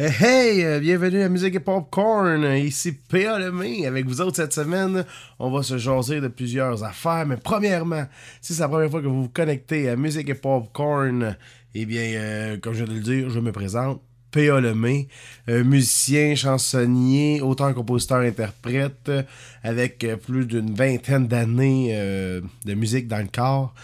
Hey, hey, euh, bienvenue à Musique et Popcorn. Ici P.A. Lemay. Avec vous autres cette semaine, on va se jaser de plusieurs affaires. Mais premièrement, si c'est la première fois que vous vous connectez à Musique et Popcorn, eh bien, euh, comme je viens de le dire, je me présente. P.A. Lemay, euh, musicien, chansonnier, auteur, compositeur, interprète, avec euh, plus d'une vingtaine d'années euh, de musique dans le corps.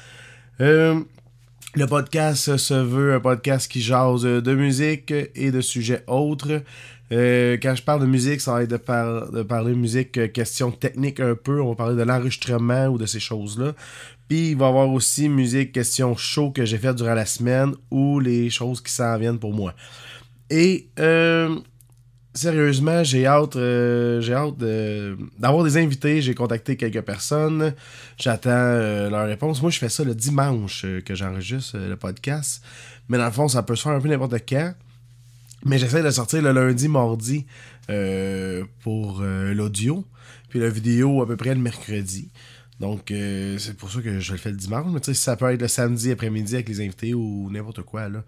Le podcast se veut un podcast qui jase de musique et de sujets autres. Euh, quand je parle de musique, ça va être de, de parler musique, euh, question technique un peu. On va parler de l'enregistrement ou de ces choses-là. Puis il va y avoir aussi musique, question show que j'ai fait durant la semaine ou les choses qui s'en viennent pour moi. Et euh, sérieusement, j'ai hâte, euh, j'ai hâte d'avoir des invités. J'ai contacté quelques personnes. J'attends euh, leur réponse. Moi, je fais ça le dimanche euh, que j'enregistre euh, le podcast. Mais dans le fond, ça peut se faire un peu n'importe quand. Mais j'essaie de sortir le lundi, mardi pour l'audio. Puis la vidéo à peu près le mercredi. Donc, euh, c'est pour ça que je le fais le dimanche. Mais tu sais, ça peut être le samedi après-midi avec les invités ou n'importe quoi. là.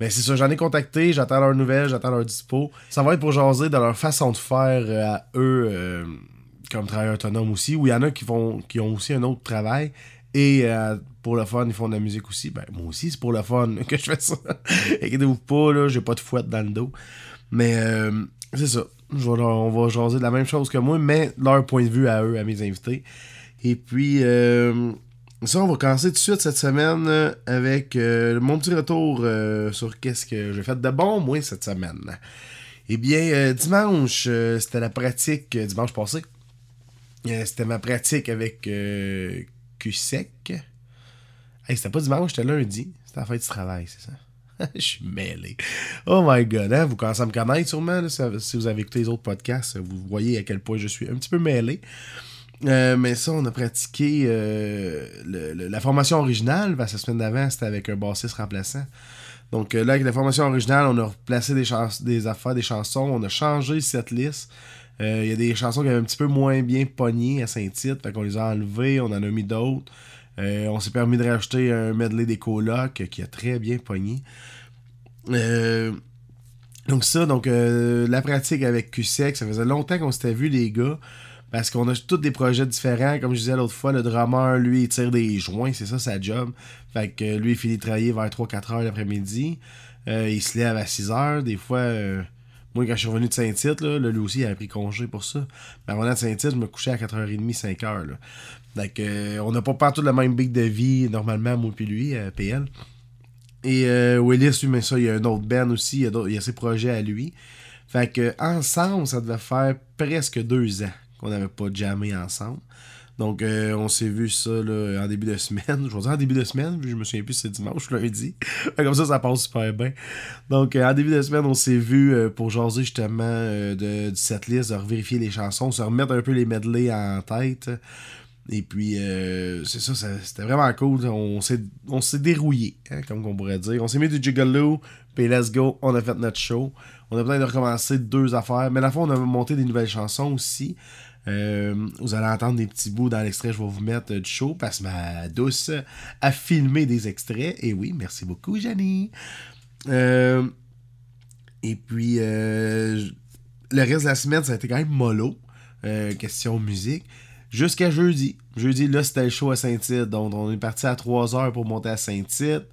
Mais c'est ça, j'en ai contacté, j'attends leurs nouvelles, j'attends leur dispo. Ça va être pour jaser de leur façon de faire euh, à eux euh, comme travailleurs autonomes aussi. Ou il y en a qui, font, qui ont aussi un autre travail. Et pour le fun, ils font de la musique aussi. Ben, moi aussi, c'est pour le fun que je fais ça. Inquiétez-vous pas, là, j'ai pas de fouette dans le dos. Mais c'est ça. On va jaser de la même chose que moi, mais leur point de vue à eux, à mes invités. Et puis, euh, ça, on va commencer tout de suite cette semaine euh, avec euh, mon petit retour sur qu'est-ce que j'ai fait de bon, moi, cette semaine. Eh bien, dimanche, c'était la pratique, dimanche passé. C'était ma pratique avec QSEC. Hey, c'était pas dimanche, c'était lundi. C'était la fête du travail, c'est ça. Je suis mêlé. Oh my god, hein? vous commencez à me connaître sûrement. si vous avez écouté les autres podcasts, vous voyez à quel point je suis un petit peu mêlé. Euh, mais ça, on a pratiqué euh, la formation originale, parce que la semaine d'avant, c'était avec un bassiste remplaçant. Donc euh, là, avec la formation originale, on a replacé des, des affaires, des chansons, on a changé cette liste. Il y a des chansons qui avaient un petit peu moins bien pogné à Saint-Tite, fait qu'on les a enlevées, on en a mis d'autres. On s'est permis de rajouter un medley des colocs qui a très bien pogné. Donc ça, donc la pratique avec QSEC, ça faisait longtemps qu'on s'était vu les gars. Parce qu'on a tous des projets différents. Comme je disais l'autre fois, le drummer, lui, il tire des joints, c'est ça sa job. Fait que lui, il finit de travailler vers 3-4 heures l'après-midi. Euh, il se lève à 6 heures. Des fois, euh, moi, quand je suis revenu de Saint-Tite, là, lui aussi, il avait pris congé pour ça. Mais avant de Saint-Tite, je me couchais à 4h30, 5h. Là. Que, euh, on n'a pas partout le même big de vie, normalement, moi puis lui, PL. Et Willis, lui, mais ça, il y a un autre band aussi, il y a, a ses projets à lui. Fait que ensemble, ça devait faire presque deux ans qu'on n'avait pas jammé ensemble. Donc, euh, on s'est vu ça là, en début de semaine. Je vais dire en début de semaine, je me souviens plus si c'est dimanche ou lundi. Comme ça, ça passe super bien. Donc, euh, en début de semaine, on s'est vu euh, pour jaser justement de, cette liste, de revérifier les chansons, se remettre un peu les medley en tête. Et puis, c'est ça, c'était vraiment cool. On s'est, on s'est dérouillé, hein, comme on pourrait dire. On s'est mis du gigolo, puis let's go, on a fait notre show. On a besoin de recommencer deux affaires. Mais à la fois, on a monté des nouvelles chansons aussi. Euh, vous allez entendre des petits bouts dans l'extrait, je vais vous mettre du show parce que ma douce a filmé des extraits. Et oui, merci beaucoup, Jenny. Euh, et puis, euh, le reste de la semaine, ça a été quand même mollo. question musique. Jusqu'à jeudi. Jeudi, là, c'était le show à Saint-Tite. Donc, on est parti à 3 heures pour monter à Saint-Tite.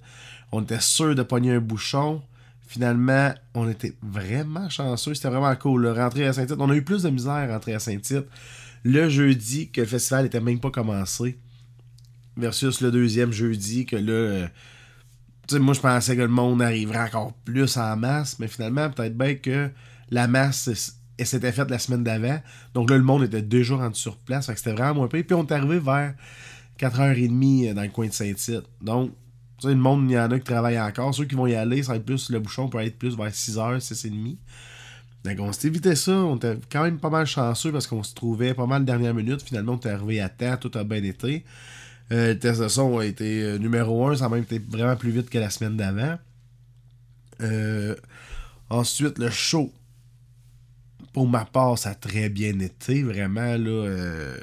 On était sûr de pogner un bouchon. Finalement, on était vraiment chanceux. C'était vraiment cool. là. Rentrer à Saint-Tite. On a eu plus de misère à rentrer à Saint-Tite le jeudi que le festival n'était même pas commencé. Versus le deuxième jeudi que là. euh, tu sais, moi, je pensais que le monde arriverait encore plus en masse. Mais finalement, peut-être bien que la masse s'était faite la semaine d'avant. Donc là, le monde était déjà rendu sur place. Fait que c'était vraiment moins pire. Puis on est arrivé vers 4h30 dans le coin de Saint-Tite. Donc, tu sais, le monde, il y en a qui travaillent encore. Ceux qui vont y aller, ça va être plus, le bouchon peut être plus vers 6h, 6h30. Donc, on s'est évité ça. On était quand même pas mal chanceux parce qu'on se trouvait pas mal dernière minute. Finalement, on est arrivé à temps. Tout a bien été. Euh, le test de son a été euh, numéro 1. Ça a même été vraiment plus vite que la semaine d'avant. Euh, ensuite, le show. Pour ma part, ça a très bien été. Vraiment, là.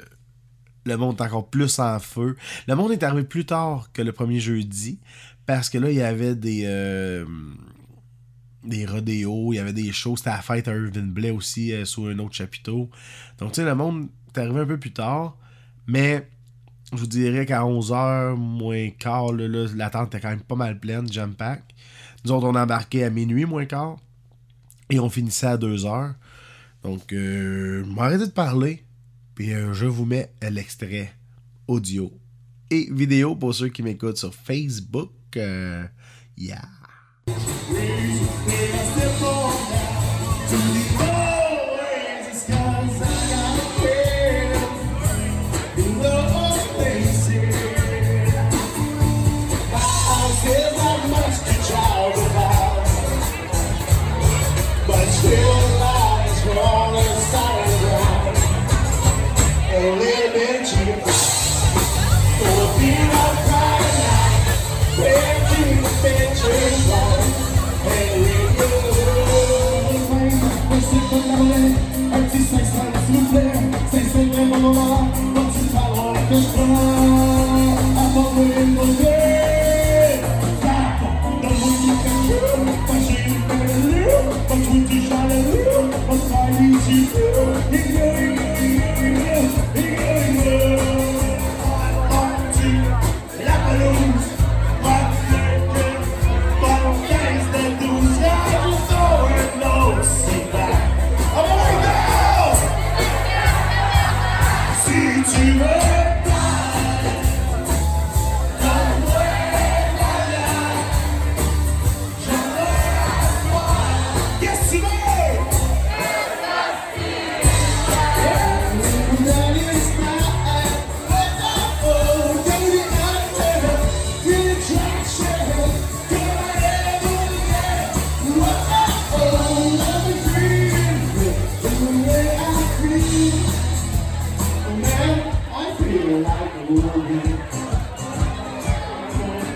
Le monde est encore plus en feu. Le monde est arrivé plus tard que le premier jeudi. Parce que là, il y avait des. euh, des rodéos, il y avait des shows. C'était la fête à Irvin Blais aussi, euh, sous un autre chapiteau. Donc, tu sais, le monde est arrivé un peu plus tard. Mais je vous dirais qu'à 11h, moins quart, là, là, la tente était quand même pas mal pleine, jump pack. Nous autres, on embarqué à minuit, moins quart. Et on finissait à 2h. Donc, euh, m'arrêtez de parler. Puis euh, je vous mets l'extrait audio et vidéo pour ceux qui m'écoutent sur Facebook. Euh, yeah.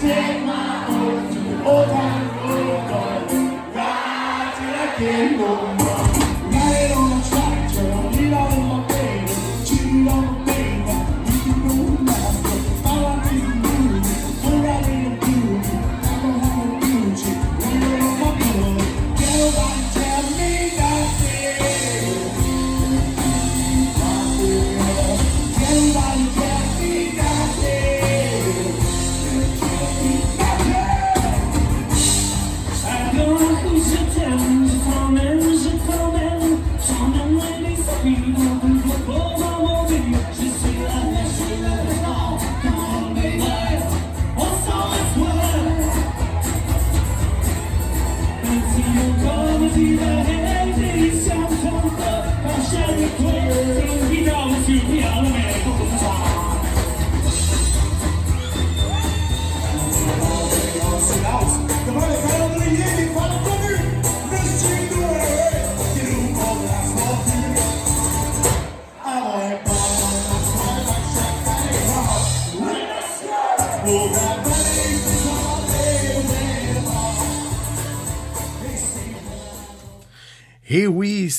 take my oath to hold on, Lord God. Right till I can go.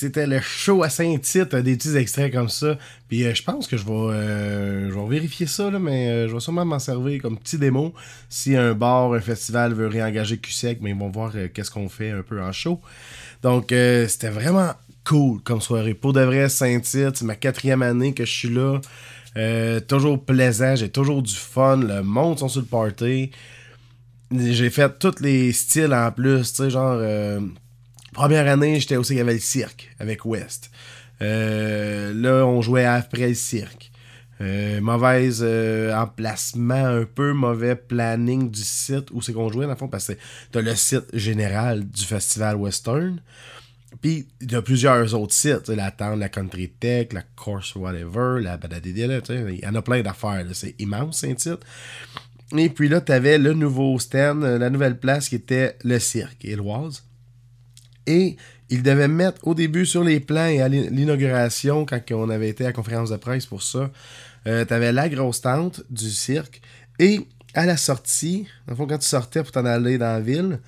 C'était le show à Saint-Tite, des petits extraits comme ça. Puis euh, je pense que je vais, euh, vérifier ça, mais euh, je vais sûrement m'en servir comme petit démo. Si un bar, un festival veut réengager QSEC, mais ils vont voir qu'est-ce qu'on fait un peu en show. Donc c'était vraiment cool comme soirée. Pour de vrai, Saint-Tite, c'est ma quatrième année que je suis là. Toujours plaisant, j'ai toujours du fun. Le monde sont sur le party. J'ai fait tous les styles en plus, tu sais, genre... Première année, j'étais aussi, il y avait le cirque avec West. Euh, là, on jouait après le cirque. Euh, mauvaise euh, emplacement, un peu mauvais planning du site où c'est qu'on jouait, dans le fond, parce que t'as le site général du festival western. Puis, il y a plusieurs autres sites, la tente, la Country Tech, la Course Whatever, la sais, il y en a plein d'affaires, c'est immense, un titre. Et puis là, t'avais le nouveau stand, euh, la nouvelle place qui était le cirque, Éloise. Et il devait mettre au début sur les plans et à l'in- l'inauguration, quand on avait été à la conférence de presse pour ça, euh, t'avais la grosse tente du cirque. Et à la sortie, dans fond, quand tu sortais pour t'en aller dans la ville,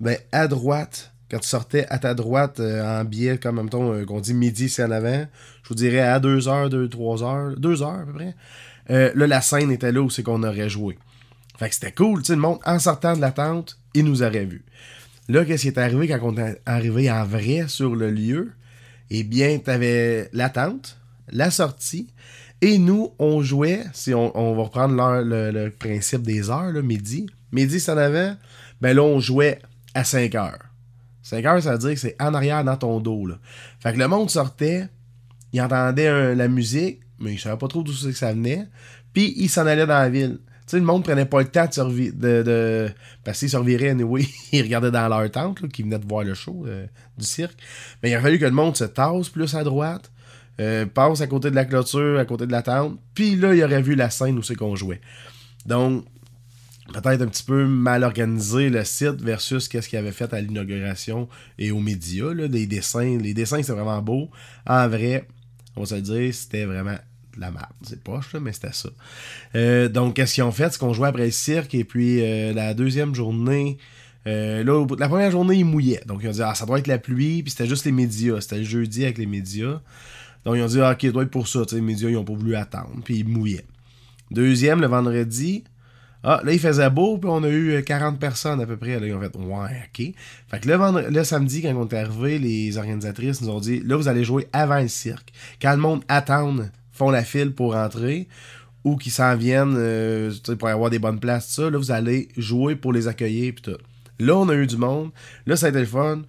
ben à droite, quand tu sortais à ta droite euh, en biais, comme même euh, dit midi, c'est en avant, je vous dirais à 2h, 2, 3h, 2h à peu près, là la scène était là où c'est qu'on aurait joué. Fait que c'était cool, tu le monde en sortant de la tente, il nous aurait vus. Là, qu'est-ce qui est arrivé quand on est arrivé en vrai sur le lieu? Eh bien, tu avais l'attente, la sortie, et nous, on jouait, si on, va reprendre le, principe des heures, là, midi. Midi, c'est en avant. Ben là, on jouait à 5 heures. 5 heures, ça veut dire que c'est en arrière dans ton dos. Fait que le monde sortait, il entendait la musique, mais il savait pas trop d'où ça venait. Puis il s'en allait dans la ville. Le monde prenait pas le temps de de, de... Parce qu'ils se ils regardaient dans leur tente, qui venaient de voir le show euh, du cirque. Mais il a fallu que le monde se tasse plus à droite, euh, passe à côté de la clôture, à côté de la tente, puis là, il aurait vu la scène où c'est qu'on jouait. Donc, peut-être un petit peu mal organisé le site versus qu'est-ce qu'il avait fait à l'inauguration et aux médias. Là, les dessins, les dessins, c'est vraiment beau. En vrai, on va se le dire, c'était vraiment la merde. C'est poche, là, mais c'était ça. Euh, donc, qu'est-ce qu'ils ont fait? C'est qu'on jouait après le cirque et puis euh, la deuxième journée. euh, là, la première journée, il mouillait. Donc, ils ont dit, ah, ça doit être la pluie, puis c'était juste les médias. C'était le jeudi avec les médias. Donc, ils ont dit, ah, ok, ça doit être pour ça. Les médias, ils ont pas voulu attendre, puis ils mouillaient. Deuxième, le vendredi, ah, là, il faisait beau, puis on a eu euh, 40 personnes à peu près. Là, ils ont fait, ouais, ok. Fait que le, le samedi, quand on est arrivé, les organisatrices nous ont dit, là, vous allez jouer avant le cirque. Quand le monde attend, font la file pour rentrer, ou qui s'en viennent euh, pour avoir des bonnes places, tout ça, là, vous allez jouer pour les accueillir, puis tout. Là, on a eu du monde. Là, ça a été le fun.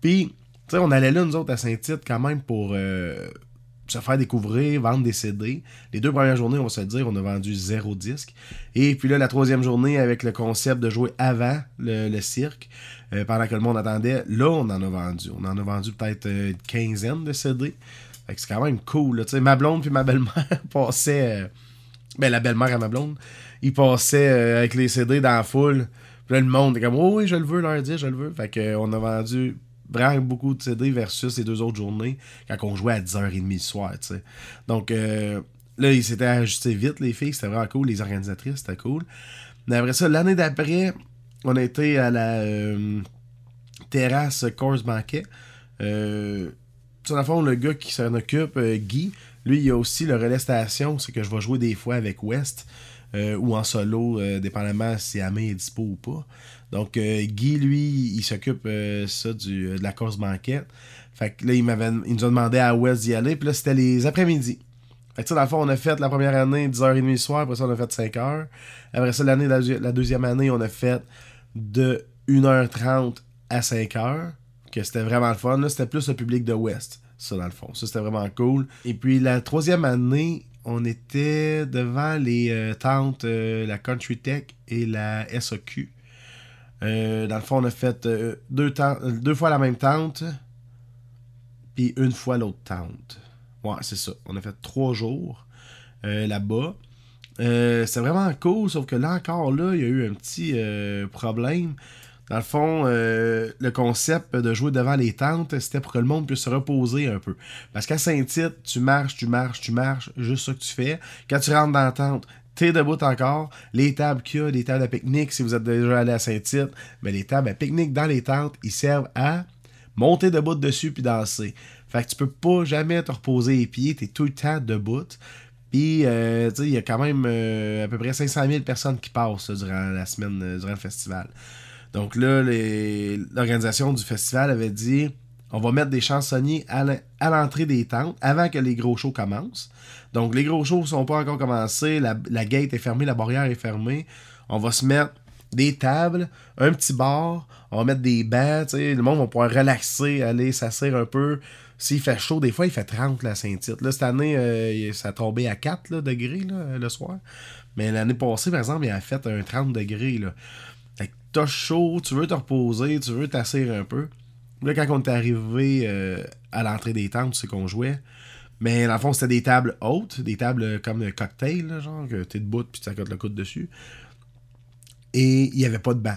Puis, tu sais, on allait là, nous autres, à Saint-Tite, quand même, pour euh, se faire découvrir, vendre des CD. Les deux premières journées, on va se dire, on a vendu zéro disque. Et puis là, la troisième journée, avec le concept de jouer avant le, cirque, euh, pendant que le monde attendait, là, on en a vendu. On en a vendu peut-être une quinzaine de CD. C'est quand même cool. Là. Ma blonde puis ma belle-mère passaient... euh, ben, la belle-mère à ma blonde, ils passaient euh, avec les CD dans la foule. Puis là, le monde est comme, oh oui, je le veux, leur dire, je le veux. Fait que, euh, on a vendu vraiment beaucoup de CD versus les deux autres journées quand on jouait à 10h30 le soir, tu sais. Donc, euh, là, ils s'étaient ajustés vite, les filles, c'était vraiment cool. Les organisatrices, c'était cool. Mais après ça, l'année d'après, on été à la euh, terrasse Course Banquet. Euh, dans le fond, le gars qui s'en occupe, euh, Guy, lui, il a aussi le relais station, c'est que je vais jouer des fois avec West euh, ou en solo, euh, dépendamment si Amé est dispo ou pas. Donc, Guy, lui, il s'occupe ça de la course banquette. Fait que là, il, m'avait, il nous a demandé à West d'y aller, puis là, c'était les après-midi. Fait que dans le fond, on a fait la première année 10h30 le soir, après ça, on a fait 5h. Après ça, l'année, la, la deuxième année, on a fait de 1h30 à 5h, que c'était vraiment le fun. C'était plus le public de West, ça, dans le fond. Ça, c'était vraiment cool. Et puis, la troisième année, on était devant les euh, tentes, euh, la Country Tech et la SOQ. Euh, dans le fond, on a fait deux, deux fois la même tente, puis une fois l'autre tente. Ouais, c'est ça. On a fait trois jours là-bas. C'est vraiment cool, sauf que là encore, là, il y a eu un petit problème. Dans le fond, euh, le concept de jouer devant les tentes, c'était pour que le monde puisse se reposer un peu. Parce qu'à Saint-Tite, tu marches, tu marches, tu marches, juste ça que tu fais. Quand tu rentres dans la tente, t'es debout encore. Les tables qu'il y a, les tables à pique-nique, si vous êtes déjà allé à Saint-Tite, mais les tables à pique-nique dans les tentes, ils servent à monter debout dessus puis danser. Fait que tu peux pas jamais te reposer les pieds, t'es tout le temps debout. Puis, euh, tu sais, il y a quand même euh, à peu près 500 000 personnes qui passent durant la semaine, durant le festival. Donc là, l'organisation du festival avait dit on va mettre des chansonniers à l'en- à l'entrée des tentes avant que les gros shows commencent. Donc les gros shows sont pas encore commencés, la, gate est fermée, la barrière est fermée. On va se mettre des tables, un petit bar, on va mettre des bancs, le monde va pouvoir relaxer, aller s'asseoir un peu. S'il fait chaud, des fois il fait 30 la Saint-Tite. Cette année, euh, ça a tombé à 4 là, degrés le soir. Mais l'année passée, par exemple, il a fait un 30 degrés. Là. T'as chaud, tu veux te reposer, tu veux t'asseoir un peu. Là, quand on est arrivé euh, à l'entrée des tentes, c'est qu'on jouait. Mais dans le fond, c'était des tables hautes, des tables comme un cocktail, genre, que t'es debout puis tu accotes le coude dessus. Et il n'y avait pas de banc.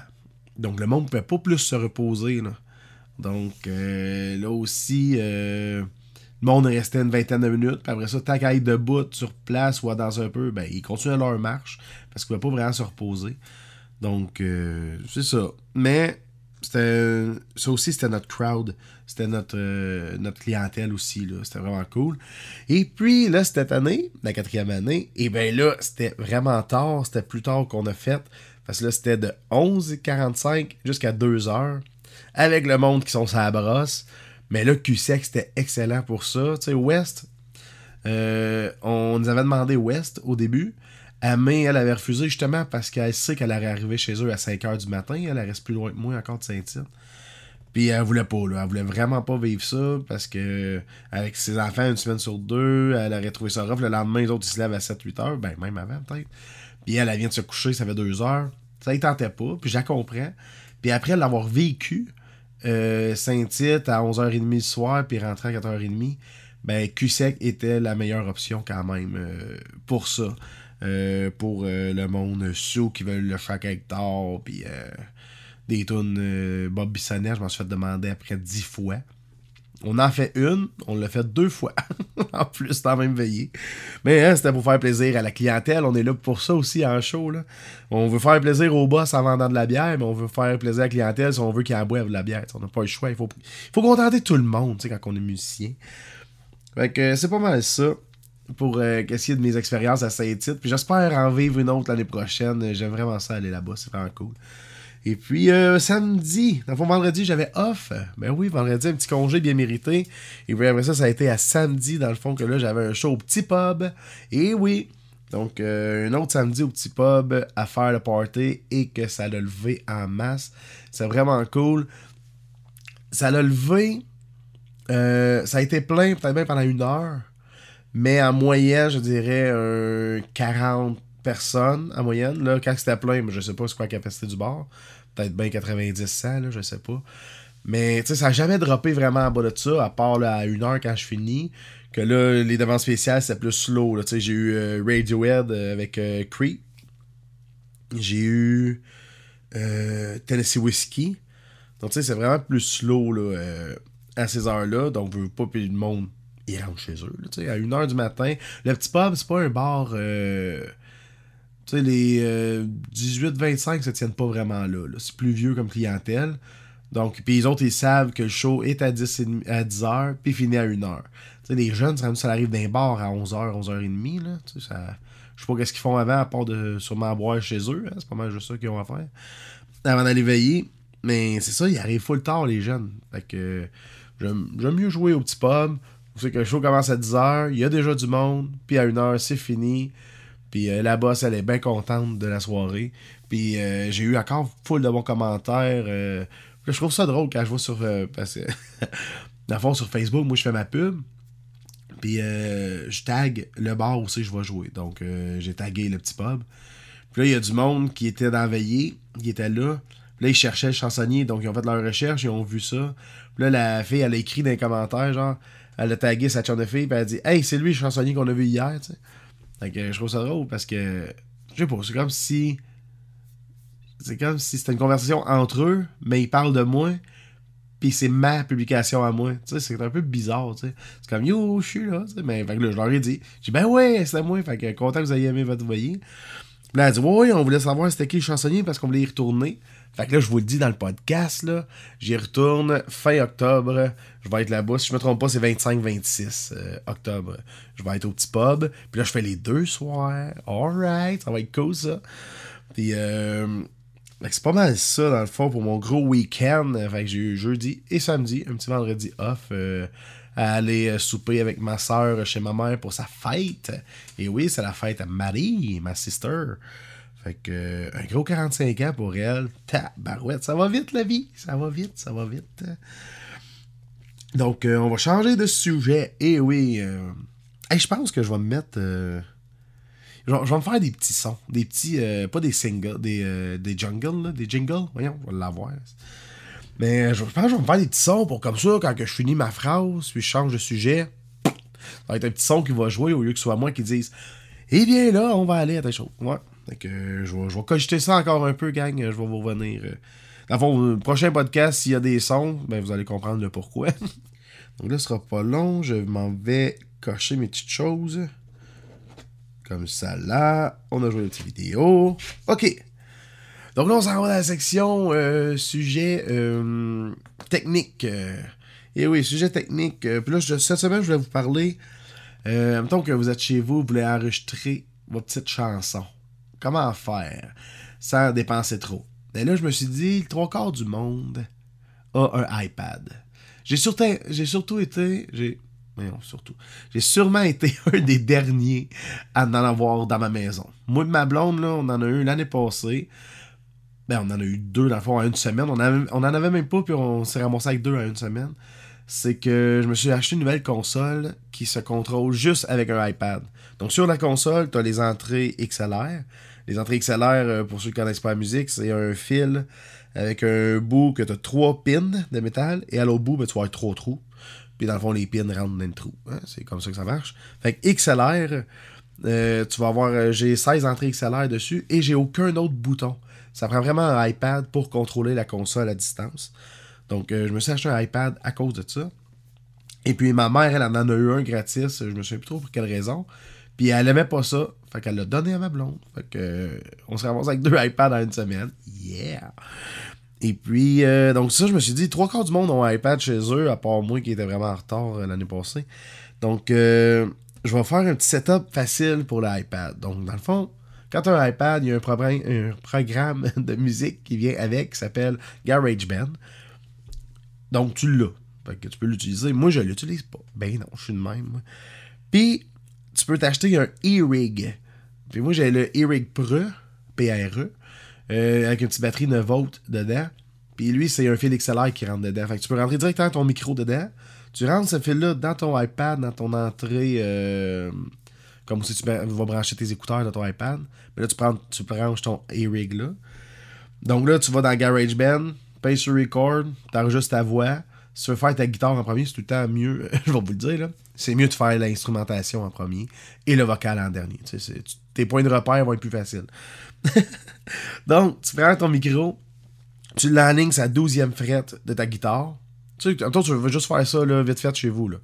Donc le monde ne pouvait pas plus se reposer. Donc euh, là aussi, euh, le monde restait une vingtaine de minutes. Puis après ça, tant qu'à être debout sur place ou à danser un peu, ben, ils continuaient leur marche parce qu'ils ne pouvaient pas vraiment se reposer. Donc, euh, c'est ça. Mais ça aussi, c'était notre crowd. C'était notre, euh, clientèle aussi. C'était vraiment cool. Et puis, là, cette année, la quatrième année, et bien là, c'était vraiment tard. C'était plus tard qu'on a fait. Parce que là, c'était de 11h45 jusqu'à 2h. avec le monde qui sont sa brosse. Mais là, QSEC, c'était excellent pour ça. Tu sais, West, euh, on nous avait demandé West au début. Mais elle avait refusé justement parce qu'elle sait qu'elle allait arriver chez eux à 5h du matin. Elle, reste plus loin que moi encore de Saint-Tite. Puis elle voulait pas, là. Elle voulait vraiment pas vivre ça parce que avec ses enfants une semaine sur deux, elle aurait trouvé ça rough. Le lendemain, les autres ils se lèvent à 7-8 heures. Ben même avant peut-être. Puis elle, vient de se coucher, ça fait deux heures. Ça y tentait pas. Puis je la comprends. Puis après l'avoir vécu, euh, Saint-Tite à 11h30 le soir, puis rentrer à 4h30, ben QSEC était la meilleure option quand même euh, pour ça. Euh, pour le monde sous qui veulent le chaque hectare, puis des tunes Bob Bissonnet, je m'en suis fait demander après dix fois. On en fait une, on l'a fait deux fois. en plus, dans la même veillée. Mais hein, c'était pour faire plaisir à la clientèle. On est là pour ça aussi en show. Là. On veut faire plaisir au boss en vendant de la bière, mais on veut faire plaisir à la clientèle si on veut qu'il en boive de la bière. on n'a pas le choix. Il faut, faut contenter tout le monde quand on est musicien. Fait que c'est pas mal ça pour euh, essayer de mes expériences à Saint-Tite. Puis j'espère en vivre une autre l'année prochaine. J'aime vraiment ça aller là-bas. C'est vraiment cool. Et puis euh, samedi, dans le fond, vendredi, j'avais off. Ben oui, vendredi, un petit congé bien mérité. Et puis après ça, ça a été à samedi, dans le fond, que là, j'avais un show au petit pub. Et oui, donc euh, un autre samedi au petit pub à faire le party et que ça l'a levé en masse. C'est vraiment cool. Ça l'a levé. Euh, ça a été plein peut-être bien pendant une heure. Mais en moyenne, je dirais un 40 personnes en moyenne. Là, quand c'était plein, je sais pas c'est quoi la capacité du bar. Peut-être bien 90-100, là, je sais pas. Mais ça n'a jamais droppé vraiment en bas de ça, à part à une heure quand je finis. Que là, les demandes spéciales, c'est plus slow. J'ai eu euh, Radiohead euh, avec euh, Creep. J'ai eu Tennessee Whiskey. Donc, tu sais, c'est vraiment plus slow là, à ces heures-là. Donc, je veux pas, puis le monde, chez eux. À 1h du matin. Le petit pub, c'est pas un bar sais, les 18-25 euh, se tiennent pas vraiment là. C'est plus vieux comme clientèle. Donc, puis les autres, ils savent que le show est à 10, à 10 h puis finit à 1 h Tu sais, les jeunes, ça, arrive d'un bar à 11h, 11h30. Là, ça, je sais pas qu'est-ce qu'ils font avant, à part de sûrement boire chez eux. Hein, c'est pas mal juste ça qu'ils ont à faire. Avant d'aller veiller. Mais c'est ça, ils arrivent full tard, les jeunes. Fait j'aime mieux jouer au petit pub. Savez que le show commence à 10h, il y a déjà du monde, puis à 1h, c'est fini. Puis euh, la boss, elle est bien contente de la soirée. Puis euh, j'ai eu encore full de bons commentaires. Euh, je trouve ça drôle quand je vois sur. parce que, dans fond, sur Facebook, moi, je fais ma pub. Puis je tag le bar aussi je vais jouer. Donc j'ai tagué le petit pub. Puis là, il y a du monde qui était dans la veillée, qui était là. Puis là, ils cherchaient le chansonnier, donc ils ont fait leur recherche, ils ont vu ça. Puis là, la fille, elle a écrit dans les commentaires, genre, elle a tagué sa chante de fille, puis elle a dit Hey, c'est lui le chansonnier qu'on a vu hier. Fait que je trouve ça drôle parce que, je sais pas, c'est comme si. C'est comme si c'était une conversation entre eux, mais ils parlent de moi, puis c'est ma publication à moi. Tu sais, c'est un peu bizarre, tu sais. C'est comme, yo, je suis là. Mais, fait que je leur ai dit. J'ai ben ouais, c'est moi. Fait que content que vous ayez aimé votre voyer. Là, elle a dit, ouais, on voulait savoir c'était qui le chansonnier parce qu'on voulait y retourner. Fait que là, je vous le dis dans le podcast, là, j'y retourne fin octobre. Je vais être là-bas. Si je me trompe pas, c'est 25-26 euh, octobre. Je vais être au petit pub. Puis là, je fais les deux soirs. Alright, ça va être cool, ça. Puis, euh, c'est pas mal ça, dans le fond, pour mon gros week-end. Fait que j'ai eu jeudi et samedi, un petit vendredi off. Euh, à aller souper avec ma soeur chez ma mère pour sa fête. Et oui, c'est la fête à Marie, ma sister. Fait que, un gros 45 ans pour elle. Tabarouette, ça va vite la vie. Ça va vite, ça va vite. Donc, euh, on va changer de sujet. Et oui, euh, je pense que je vais me mettre. Euh, je, vais, me faire des petits sons. Des petits. pas des singles, des, des jungles, des jingles. Voyons, on va l'avoir. Mais je pense que je vais me faire des petits sons pour comme ça, quand que je finis ma phrase, puis je change de sujet, ça va être un petit son qui va jouer au lieu que ce soit moi qui dise Eh bien là, on va aller à telle chose. Ouais. Que je vais, je cogiter ça encore un peu, gang. Je vais vous revenir. Euh. Dans le prochain podcast, s'il y a des sons, ben vous allez comprendre le pourquoi. Donc là, ce sera pas long. Je m'en vais cocher mes petites choses. Comme ça, là. On a joué une petite vidéo. OK. Donc là, on s'en va dans la section euh, sujet euh, technique. Et oui, sujet technique. Puis là, cette semaine, je vais vous parler. Mettons que vous êtes chez vous, vous voulez enregistrer vos petites chansons comment faire sans dépenser trop? Et là, je me suis dit, trois quarts du monde a un iPad. J'ai surtout, été. J'ai, surtout. J'ai sûrement été un des derniers à en avoir dans ma maison. Moi et ma blonde, là, on en a eu l'année passée. Ben, on en a eu deux dans le fond une semaine. On, avait- on en avait même pas, puis on s'est ramassé avec deux en une semaine. C'est que je me suis acheté une nouvelle console qui se contrôle juste avec un iPad. Donc sur la console, tu as les entrées XLR. Les entrées XLR, euh, pour ceux qui connaissent pas la musique, c'est un fil avec un bout que tu as trois pins de métal et à l'autre bout, ben, tu vas avoir trois trous. Puis dans le fond, les pins rentrent dans le trou. hein. C'est comme ça que ça marche. Fait que XLR, euh, tu vas avoir, euh, j'ai 16 entrées XLR dessus et j'ai aucun autre bouton. Ça prend vraiment un iPad pour contrôler la console à distance. Donc, je me suis acheté un iPad à cause de ça. Et puis, ma mère, elle en a eu un gratis. Je me souviens plus trop pour quelle raison. Puis, elle aimait pas ça. Fait qu'elle l'a donné à ma blonde. Fait que, on se ramasse avec deux iPads en une semaine. Yeah! Et puis, euh, donc ça, je me suis dit, trois quarts du monde ont un iPad chez eux, à part moi qui était vraiment en retard euh, l'année passée. Donc, euh, je vais faire un petit setup facile pour l'iPad. Donc, dans le fond, quand tu as un iPad, il y a un, programme- un programme de musique qui vient avec qui s'appelle GarageBand. Donc, tu l'as. Fait que tu peux l'utiliser. Moi, je l'utilise pas. Ben non, je suis de même. Puis, tu peux t'acheter un e-rig. Puis moi, j'ai le e-rig Pro, PRE, euh, avec une petite batterie 9 volts dedans. Puis lui, c'est un fil XLR qui rentre dedans. Fait que tu peux rentrer directement ton micro dedans. Tu rentres ce fil-là dans ton iPad, dans ton entrée, euh, comme si tu vas brancher tes écouteurs dans ton iPad. Mais là, tu, prends, tu branches ton e-rig là. Donc là, tu vas dans GarageBand, paye sur Record, t'enregistres ta voix. Si tu veux faire ta guitare en premier, c'est tout le temps mieux, je vais vous le dire, là. C'est mieux de faire l'instrumentation en premier et le vocal en dernier. Tu sais, tes points de repère vont être plus faciles. Donc, tu prends ton micro, tu l'enlignes sa 12e frette de ta guitare. Tu sais, toi, tu veux juste faire ça là, vite fait chez vous. Là.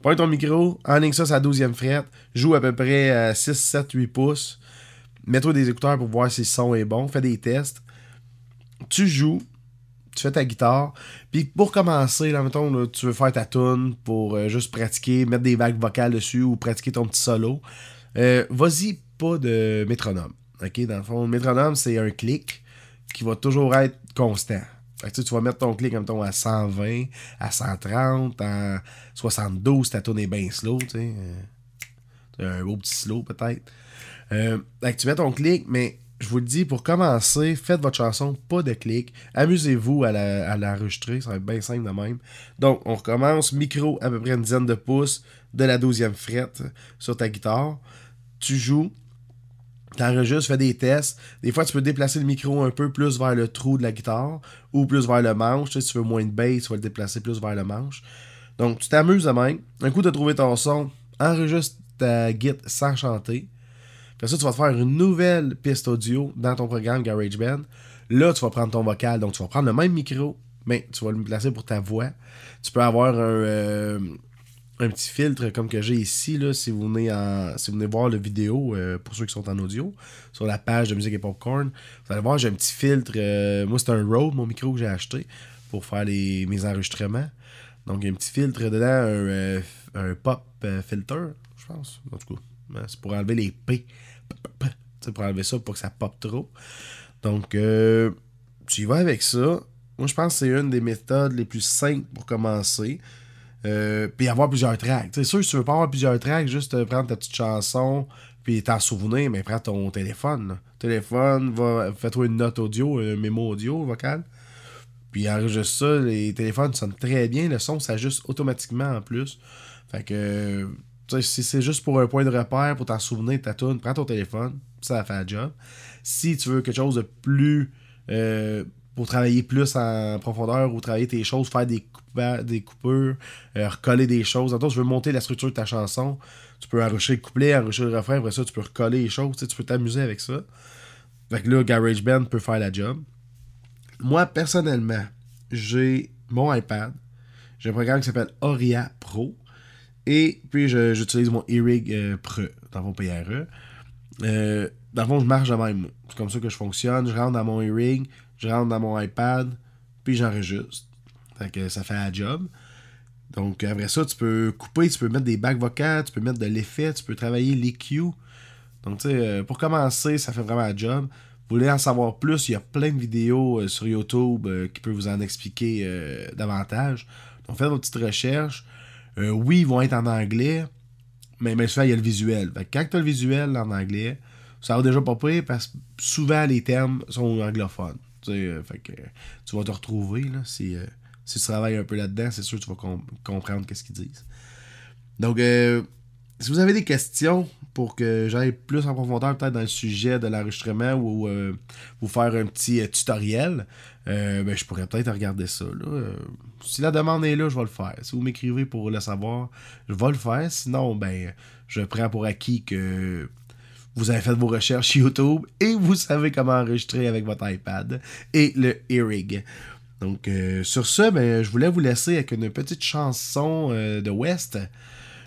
Prends ton micro, enligne ça sa 12e frette, joue à peu près à 6, 7, 8 pouces. Mets-toi des écouteurs pour voir si le son est bon. Fais des tests. Tu joues, tu fais ta guitare. Puis pour commencer, là, mettons, tu veux faire ta tune pour euh, juste pratiquer, mettre des vagues vocales dessus ou pratiquer ton petit solo. Euh, Vas-y pas de métronome. OK? Dans le fond, le métronome, c'est un clic qui va toujours être constant. Fait que, tu vas mettre ton clic, mettons, à 120, à 130, à 72, ta tune est bien slow, tu sais. Euh, un beau petit slow, peut-être. Tu mets ton clic, mais je vous le dis, pour commencer, faites votre chanson, pas de clic. Amusez-vous à la- à l'enregistrer, ça va être bien simple de même. Donc, on recommence, micro à peu près une dizaine de pouces de la 12e frette sur ta guitare. Tu joues, t'enregistres, fais des tests. Des fois, tu peux déplacer le micro un peu plus vers le trou de la guitare ou plus vers le manche. Si tu veux moins de bass, tu vas le déplacer plus vers le manche. Donc, tu t'amuses de même. Un coup, tu as trouvé ton son, enregistre ta git sans chanter. Ça, tu vas te faire une nouvelle piste audio dans ton programme GarageBand. Là, tu vas prendre ton vocal. Donc, tu vas prendre le même micro, mais tu vas le placer pour ta voix. Tu peux avoir un, euh, un petit filtre comme que j'ai ici, là, si vous venez en, si vous venez voir la vidéo, euh, pour ceux qui sont en audio, sur la page de musique et popcorn, vous allez voir, j'ai un petit filtre. euh, moi, c'est un Rode, mon micro que j'ai acheté pour faire les, mes enregistrements. Donc, il y a un petit filtre dedans, un, un pop filter, je pense. En tout cas, hein, c'est pour enlever les P. Pour enlever ça, pour que ça pop trop. Donc, euh, tu y vas avec ça. Moi, je pense que c'est une des méthodes les plus simples pour commencer. Euh, puis avoir plusieurs tracks. C'est sûr, si tu veux pas avoir plusieurs tracks, juste euh, prendre ta petite chanson, puis t'en souvenir, mais prends ton téléphone. Téléphone, va, fais-toi une note audio, un mémo audio vocal. Puis enregistre ça, les téléphones sonnent très bien, le son s'ajuste automatiquement en plus. Fait que, sais, si c'est juste pour un point de repère, pour t'en souvenir de ta tune, prends ton téléphone, ça va faire le job. Si tu veux quelque chose de plus. euh, pour travailler plus en profondeur ou travailler tes choses, faire des, coupa- coupures, euh, recoller des choses. En tu veux monter la structure de ta chanson, tu peux enrichir le couplet, enrichir le refrain, après ça, tu peux recoller les choses, tu peux t'amuser avec ça. Fait que là, GarageBand peut faire la job. Moi, personnellement, j'ai mon iPad. J'ai un programme qui s'appelle Auria Pro. Et puis, j'utilise mon e-rig euh, Pro dans mon PRE. Euh, dans le fond, je marche de même. C'est comme ça que je fonctionne. Je rentre dans mon e-rig, je rentre dans mon iPad, puis j'enregistre. Fait que ça fait la job. Donc, après ça, tu peux couper, tu peux mettre des bacs vocales, tu peux mettre de l'effet, tu peux travailler l'EQ. Donc, tu sais, euh, pour commencer, ça fait vraiment la job. Vous voulez en savoir plus, il y a plein de vidéos sur YouTube qui peuvent vous en expliquer davantage. Donc faites vos petites recherches. Euh, oui, ils vont être en anglais, mais, mais souvent il y a le visuel. Quand tu as le visuel en anglais, ça va déjà pas pire parce que souvent les termes sont anglophones. Tu euh, vas te retrouver là, si, euh, si tu travailles un peu là-dedans, c'est sûr que tu vas com- comprendre qu'est-ce qu'ils disent. Donc, si vous avez des questions pour que j'aille plus en profondeur peut-être dans le sujet de l'enregistrement ou vous faire un petit tutoriel, euh, ben, je pourrais peut-être regarder ça. Euh, si la demande est là, je vais le faire. Si vous m'écrivez pour le savoir, je vais le faire. Sinon, ben, je prends pour acquis que vous avez fait vos recherches YouTube et vous savez comment enregistrer avec votre iPad et le Earrig. Donc, euh, sur ce, ben, je voulais vous laisser avec une petite chanson de West.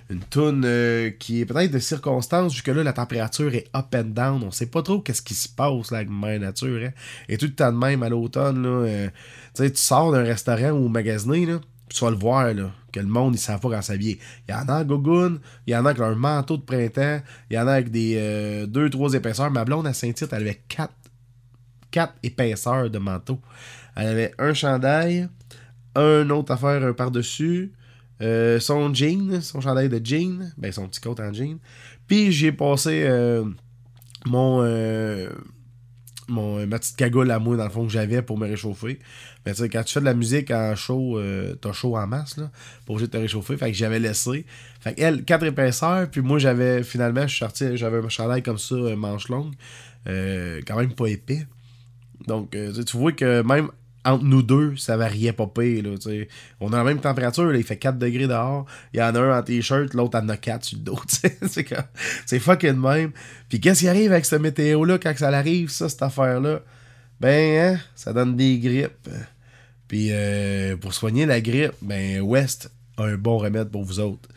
Une tune euh, qui est peut-être de circonstance, vu que là, la température est up and down. On sait pas trop qu'est-ce qui se passe là, avec Mère Nature. Hein. Et tout le temps de même à l'automne, là, euh, tu sors d'un restaurant ou magasiner, là, tu vas le voir, là, que le monde, ils savent pas quand s'habiller. Il y en a en gogoune, il y en a avec un manteau de printemps, il y en a avec des 2-3 épaisseurs. Ma blonde à Saint-Tite, elle avait 4 quatre épaisseurs de manteau. Elle avait un chandail, un autre affaire par-dessus, euh, son jean, son chandail de jean, ben son petit coat en jean. Puis j'ai passé euh, mon, euh, mon ma petite cagoule à moi dans le fond que j'avais pour me réchauffer. Mais tu sais, quand tu fais de la musique en chaud, euh, t'as chaud en masse là, pour te réchauffer. Fait que j'avais laissé. Fait qu'elle, quatre épaisseurs, puis moi j'avais finalement, je j'avais un chandail comme ça, euh, manche longue, euh, quand même pas épais. Donc, euh, tu tu vois que même entre nous deux, ça variait pas pire. Là, on a la même température, il fait 4 degrés dehors. Il y en a un en t-shirt, l'autre en a 4 sur le dos. c'est, comme- c'est fucking même. Puis qu'est-ce qui arrive avec cette météo-là quand ça arrive, ça, cette affaire-là? Ben, hein, ça donne des grippes. Puis euh, pour soigner la grippe, ben West a un bon remède pour vous autres.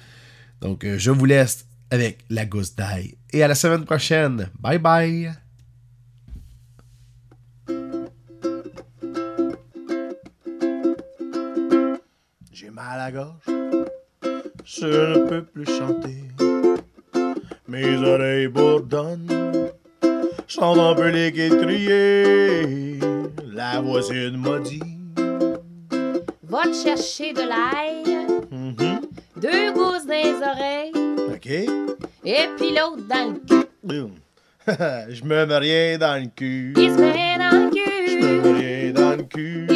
Donc, euh, je vous laisse avec la gousse d'ail. Et à la semaine prochaine. Bye bye! À la gorge, je ne peux plus chanter. Mes oreilles bourdonnent, j'entends un peu les crier. La voisine m'a dit. Va te chercher de l'ail, Mhm, deux gousses dans les oreilles, Ok. et puis l'autre dans le cul. Je me mets rien dans le cul. Il se met dans le Je me cul. mets rien dans le cul.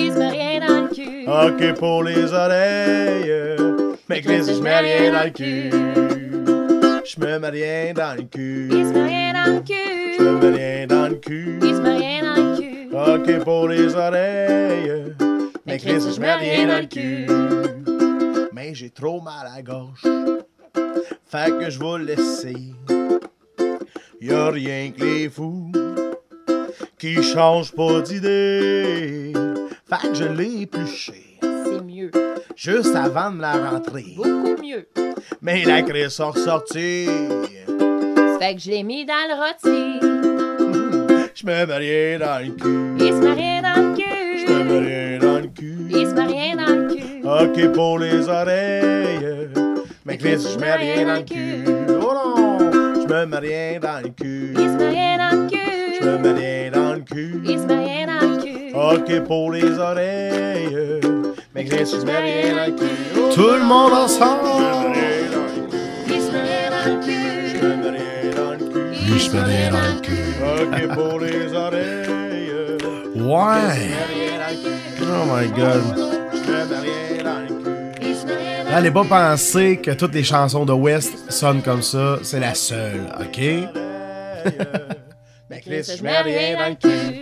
Ok pour les oreilles. Mais Chris, je mets rien dans le cul. Je me mets rien dans le cul. Il se met rien dans le Je me cul. mets rien dans le cul. Il se met rien dans le cul. Ok pour les oreilles. Mais Chris, je mets rien dans le cul. Mais j'ai trop mal à gorge. Fait que je vais laisser. Y'a rien que les fous qui changent pas d'idée. Fait que je l'ai épluché C'est mieux. juste avant de la rentrer. Beaucoup mieux. Mais la crise sont ressortie. Ça fait que je l'ai mis dans le rôti. Je me mets rien dans le cul. Il se met rien dans le Je me mets cul. rien dans le cul. Il se met rien dans le cul. Ok pour les oreilles. Mais Chris, je mets rien dans le cul. Oh non! Je me mets rien dans le cul. Il se met rien dans le Je me cul. Le cul. Ok pour les oreilles. Mais Chris, je mets rien dans le cul. Tout le monde ensemble! Je me mets rien dans le cul. Ok pour les oreilles. Ouais. Oh my god. Allez pas penser que toutes les chansons de West sonnent comme ça. C'est la seule, ok? Mais le cul. Chris, je mets rien dans le cul. cul.